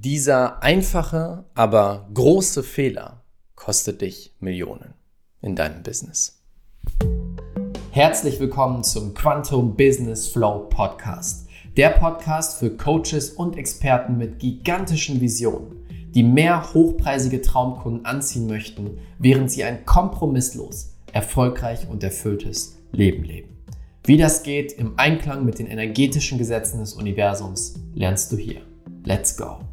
Dieser einfache, aber große Fehler kostet dich Millionen in deinem Business. Herzlich willkommen zum Quantum Business Flow Podcast. Der Podcast für Coaches und Experten mit gigantischen Visionen, die mehr hochpreisige Traumkunden anziehen möchten, während sie ein kompromisslos, erfolgreich und erfülltes Leben leben. Wie das geht im Einklang mit den energetischen Gesetzen des Universums, lernst du hier. Let's go!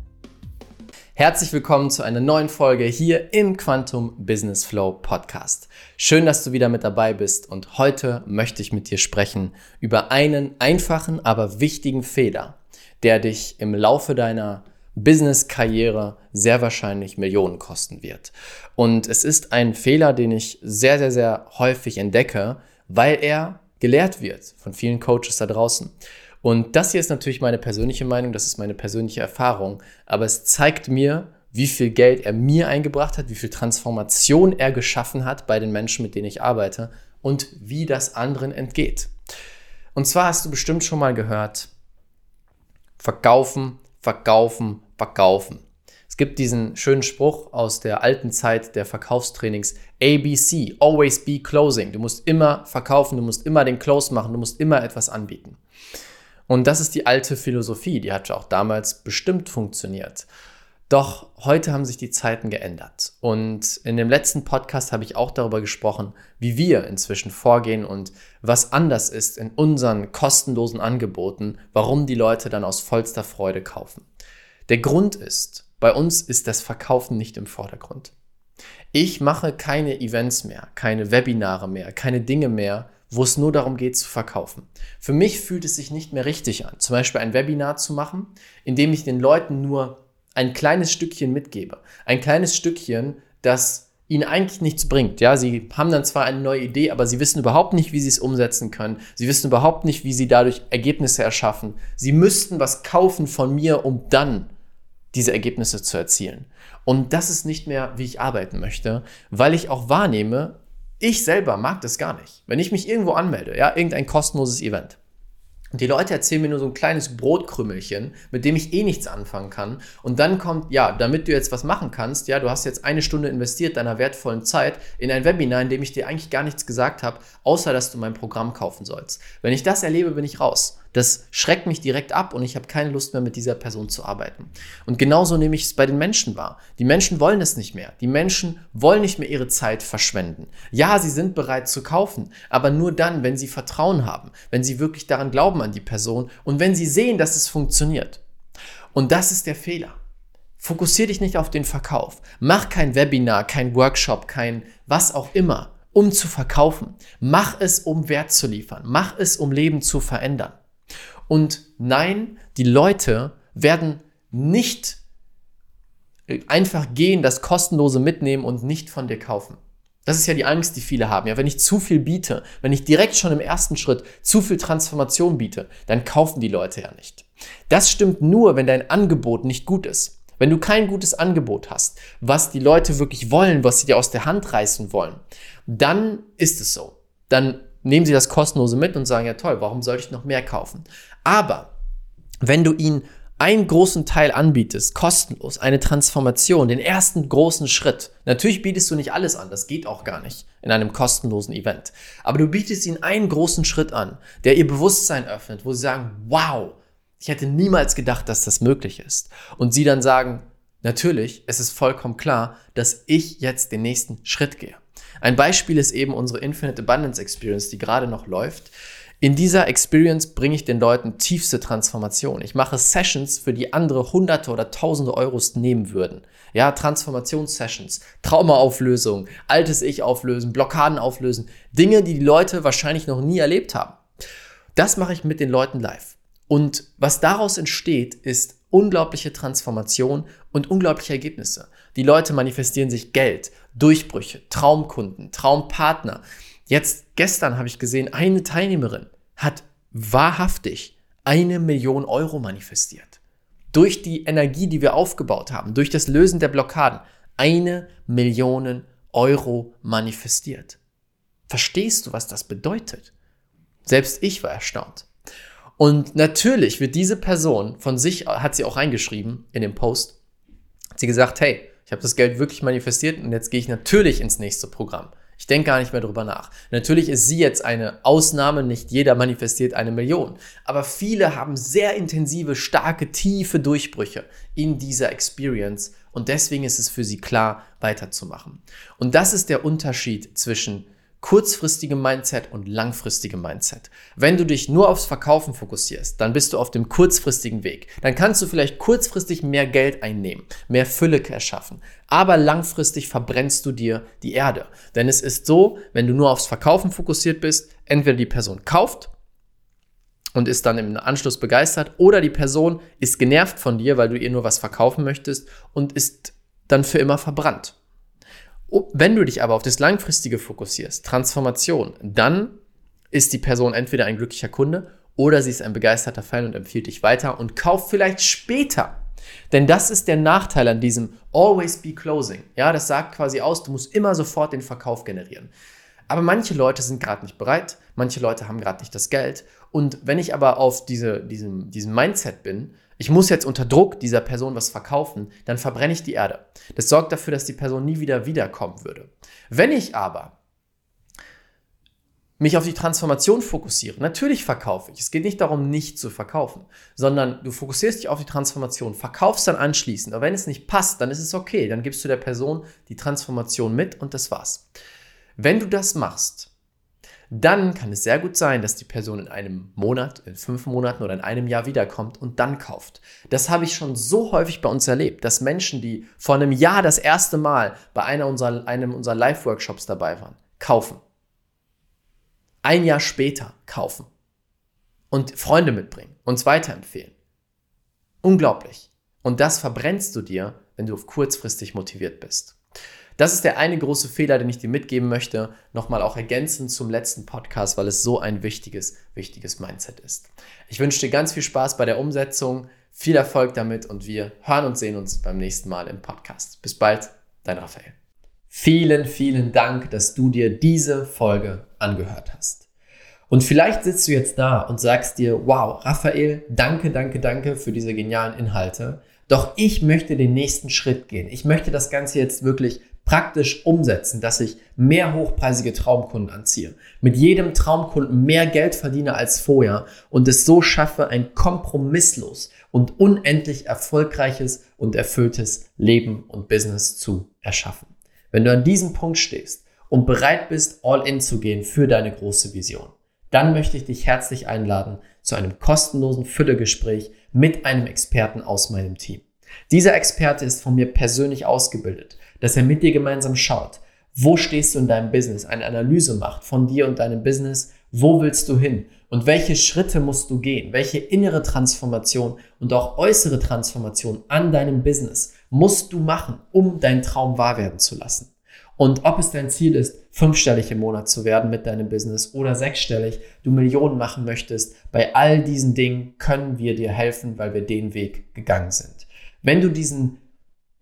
Herzlich willkommen zu einer neuen Folge hier im Quantum Business Flow Podcast. Schön, dass du wieder mit dabei bist und heute möchte ich mit dir sprechen über einen einfachen, aber wichtigen Fehler, der dich im Laufe deiner Business-Karriere sehr wahrscheinlich Millionen kosten wird. Und es ist ein Fehler, den ich sehr, sehr, sehr häufig entdecke, weil er gelehrt wird von vielen Coaches da draußen. Und das hier ist natürlich meine persönliche Meinung, das ist meine persönliche Erfahrung, aber es zeigt mir, wie viel Geld er mir eingebracht hat, wie viel Transformation er geschaffen hat bei den Menschen, mit denen ich arbeite und wie das anderen entgeht. Und zwar hast du bestimmt schon mal gehört, verkaufen, verkaufen, verkaufen. Es gibt diesen schönen Spruch aus der alten Zeit der Verkaufstrainings, ABC, always be closing. Du musst immer verkaufen, du musst immer den Close machen, du musst immer etwas anbieten. Und das ist die alte Philosophie, die hat auch damals bestimmt funktioniert. Doch heute haben sich die Zeiten geändert. Und in dem letzten Podcast habe ich auch darüber gesprochen, wie wir inzwischen vorgehen und was anders ist in unseren kostenlosen Angeboten, warum die Leute dann aus vollster Freude kaufen. Der Grund ist, bei uns ist das Verkaufen nicht im Vordergrund. Ich mache keine Events mehr, keine Webinare mehr, keine Dinge mehr, wo es nur darum geht zu verkaufen. Für mich fühlt es sich nicht mehr richtig an, zum Beispiel ein Webinar zu machen, in dem ich den Leuten nur ein kleines Stückchen mitgebe. Ein kleines Stückchen, das ihnen eigentlich nichts bringt. Ja, sie haben dann zwar eine neue Idee, aber sie wissen überhaupt nicht, wie sie es umsetzen können. Sie wissen überhaupt nicht, wie sie dadurch Ergebnisse erschaffen. Sie müssten was kaufen von mir, um dann diese Ergebnisse zu erzielen. Und das ist nicht mehr, wie ich arbeiten möchte, weil ich auch wahrnehme, ich selber mag das gar nicht. Wenn ich mich irgendwo anmelde, ja, irgendein kostenloses Event, und die Leute erzählen mir nur so ein kleines Brotkrümmelchen, mit dem ich eh nichts anfangen kann. Und dann kommt, ja, damit du jetzt was machen kannst, ja, du hast jetzt eine Stunde investiert deiner wertvollen Zeit in ein Webinar, in dem ich dir eigentlich gar nichts gesagt habe, außer dass du mein Programm kaufen sollst. Wenn ich das erlebe, bin ich raus. Das schreckt mich direkt ab und ich habe keine Lust mehr mit dieser Person zu arbeiten. Und genauso nehme ich es bei den Menschen wahr. Die Menschen wollen es nicht mehr. Die Menschen wollen nicht mehr ihre Zeit verschwenden. Ja, sie sind bereit zu kaufen, aber nur dann, wenn sie Vertrauen haben, wenn sie wirklich daran glauben an die Person und wenn sie sehen, dass es funktioniert. Und das ist der Fehler. Fokussiere dich nicht auf den Verkauf. Mach kein Webinar, kein Workshop, kein was auch immer, um zu verkaufen. Mach es, um Wert zu liefern. Mach es, um Leben zu verändern. Und nein, die Leute werden nicht einfach gehen, das kostenlose mitnehmen und nicht von dir kaufen. Das ist ja die Angst, die viele haben. Ja, wenn ich zu viel biete, wenn ich direkt schon im ersten Schritt zu viel Transformation biete, dann kaufen die Leute ja nicht. Das stimmt nur, wenn dein Angebot nicht gut ist. Wenn du kein gutes Angebot hast, was die Leute wirklich wollen, was sie dir aus der Hand reißen wollen, dann ist es so. Dann nehmen sie das kostenlose mit und sagen, ja toll, warum soll ich noch mehr kaufen? Aber wenn du ihnen einen großen Teil anbietest, kostenlos, eine Transformation, den ersten großen Schritt. Natürlich bietest du nicht alles an, das geht auch gar nicht in einem kostenlosen Event. Aber du bietest ihnen einen großen Schritt an, der ihr Bewusstsein öffnet, wo sie sagen, wow, ich hätte niemals gedacht, dass das möglich ist. Und sie dann sagen, natürlich, es ist vollkommen klar, dass ich jetzt den nächsten Schritt gehe. Ein Beispiel ist eben unsere Infinite Abundance Experience, die gerade noch läuft. In dieser Experience bringe ich den Leuten tiefste Transformation. Ich mache Sessions, für die andere Hunderte oder Tausende Euros nehmen würden. Ja, Transformationssessions, Traumaauflösung, altes Ich auflösen, Blockaden auflösen. Dinge, die die Leute wahrscheinlich noch nie erlebt haben. Das mache ich mit den Leuten live. Und was daraus entsteht, ist unglaubliche Transformation und unglaubliche Ergebnisse. Die Leute manifestieren sich Geld, Durchbrüche, Traumkunden, Traumpartner. Jetzt gestern habe ich gesehen, eine Teilnehmerin hat wahrhaftig eine Million Euro manifestiert. Durch die Energie, die wir aufgebaut haben, durch das Lösen der Blockaden, eine Million Euro manifestiert. Verstehst du, was das bedeutet? Selbst ich war erstaunt. Und natürlich wird diese Person von sich, hat sie auch reingeschrieben in dem Post, hat sie gesagt, hey, ich habe das Geld wirklich manifestiert und jetzt gehe ich natürlich ins nächste Programm. Ich denke gar nicht mehr drüber nach. Natürlich ist sie jetzt eine Ausnahme, nicht jeder manifestiert eine Million. Aber viele haben sehr intensive, starke, tiefe Durchbrüche in dieser Experience und deswegen ist es für sie klar, weiterzumachen. Und das ist der Unterschied zwischen kurzfristigem Mindset und langfristigem Mindset. Wenn du dich nur aufs Verkaufen fokussierst, dann bist du auf dem kurzfristigen Weg. Dann kannst du vielleicht kurzfristig mehr Geld einnehmen, mehr Fülle erschaffen. Aber langfristig verbrennst du dir die Erde. Denn es ist so, wenn du nur aufs Verkaufen fokussiert bist, entweder die Person kauft und ist dann im Anschluss begeistert oder die Person ist genervt von dir, weil du ihr nur was verkaufen möchtest und ist dann für immer verbrannt. Oh, wenn du dich aber auf das Langfristige fokussierst, Transformation, dann ist die Person entweder ein glücklicher Kunde oder sie ist ein begeisterter Fan und empfiehlt dich weiter und kauft vielleicht später. Denn das ist der Nachteil an diesem Always be closing. Ja, das sagt quasi aus, du musst immer sofort den Verkauf generieren. Aber manche Leute sind gerade nicht bereit, manche Leute haben gerade nicht das Geld. Und wenn ich aber auf diese, diesem, diesem Mindset bin, ich muss jetzt unter Druck dieser Person was verkaufen, dann verbrenne ich die Erde. Das sorgt dafür, dass die Person nie wieder wiederkommen würde. Wenn ich aber mich auf die Transformation fokussiere, natürlich verkaufe ich. Es geht nicht darum, nicht zu verkaufen, sondern du fokussierst dich auf die Transformation, verkaufst dann anschließend. Aber wenn es nicht passt, dann ist es okay. Dann gibst du der Person die Transformation mit und das war's. Wenn du das machst, dann kann es sehr gut sein, dass die Person in einem Monat, in fünf Monaten oder in einem Jahr wiederkommt und dann kauft. Das habe ich schon so häufig bei uns erlebt, dass Menschen, die vor einem Jahr das erste Mal bei einer unserer, einem unserer Live-Workshops dabei waren, kaufen. Ein Jahr später kaufen. Und Freunde mitbringen, uns weiterempfehlen. Unglaublich. Und das verbrennst du dir, wenn du kurzfristig motiviert bist. Das ist der eine große Fehler, den ich dir mitgeben möchte, nochmal auch ergänzend zum letzten Podcast, weil es so ein wichtiges, wichtiges Mindset ist. Ich wünsche dir ganz viel Spaß bei der Umsetzung, viel Erfolg damit und wir hören und sehen uns beim nächsten Mal im Podcast. Bis bald, dein Raphael. Vielen, vielen Dank, dass du dir diese Folge angehört hast. Und vielleicht sitzt du jetzt da und sagst dir, wow, Raphael, danke, danke, danke für diese genialen Inhalte. Doch ich möchte den nächsten Schritt gehen. Ich möchte das Ganze jetzt wirklich praktisch umsetzen, dass ich mehr hochpreisige Traumkunden anziehe, mit jedem Traumkunden mehr Geld verdiene als vorher und es so schaffe, ein kompromisslos und unendlich erfolgreiches und erfülltes Leben und Business zu erschaffen. Wenn du an diesem Punkt stehst und bereit bist, all in zu gehen für deine große Vision, dann möchte ich dich herzlich einladen zu einem kostenlosen Füllegespräch mit einem Experten aus meinem Team. Dieser Experte ist von mir persönlich ausgebildet dass er mit dir gemeinsam schaut, wo stehst du in deinem Business, eine Analyse macht von dir und deinem Business, wo willst du hin? Und welche Schritte musst du gehen, welche innere Transformation und auch äußere Transformation an deinem Business musst du machen, um deinen Traum wahr werden zu lassen. Und ob es dein Ziel ist, fünfstellig im Monat zu werden mit deinem Business oder sechsstellig, du Millionen machen möchtest, bei all diesen Dingen können wir dir helfen, weil wir den Weg gegangen sind. Wenn du diesen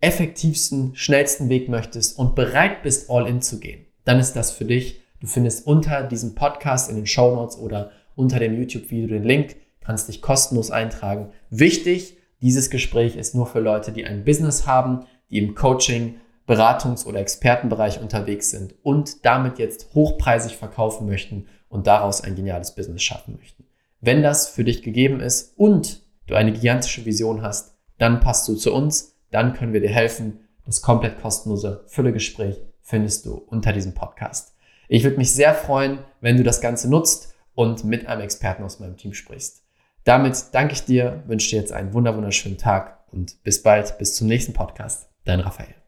effektivsten, schnellsten Weg möchtest und bereit bist, all in zu gehen, dann ist das für dich. Du findest unter diesem Podcast in den Show Notes oder unter dem YouTube-Video den Link, kannst dich kostenlos eintragen. Wichtig, dieses Gespräch ist nur für Leute, die ein Business haben, die im Coaching, Beratungs- oder Expertenbereich unterwegs sind und damit jetzt hochpreisig verkaufen möchten und daraus ein geniales Business schaffen möchten. Wenn das für dich gegeben ist und du eine gigantische Vision hast, dann passt du zu uns dann können wir dir helfen. Das komplett kostenlose Füllegespräch findest du unter diesem Podcast. Ich würde mich sehr freuen, wenn du das Ganze nutzt und mit einem Experten aus meinem Team sprichst. Damit danke ich dir, wünsche dir jetzt einen wunderschönen Tag und bis bald, bis zum nächsten Podcast. Dein Raphael.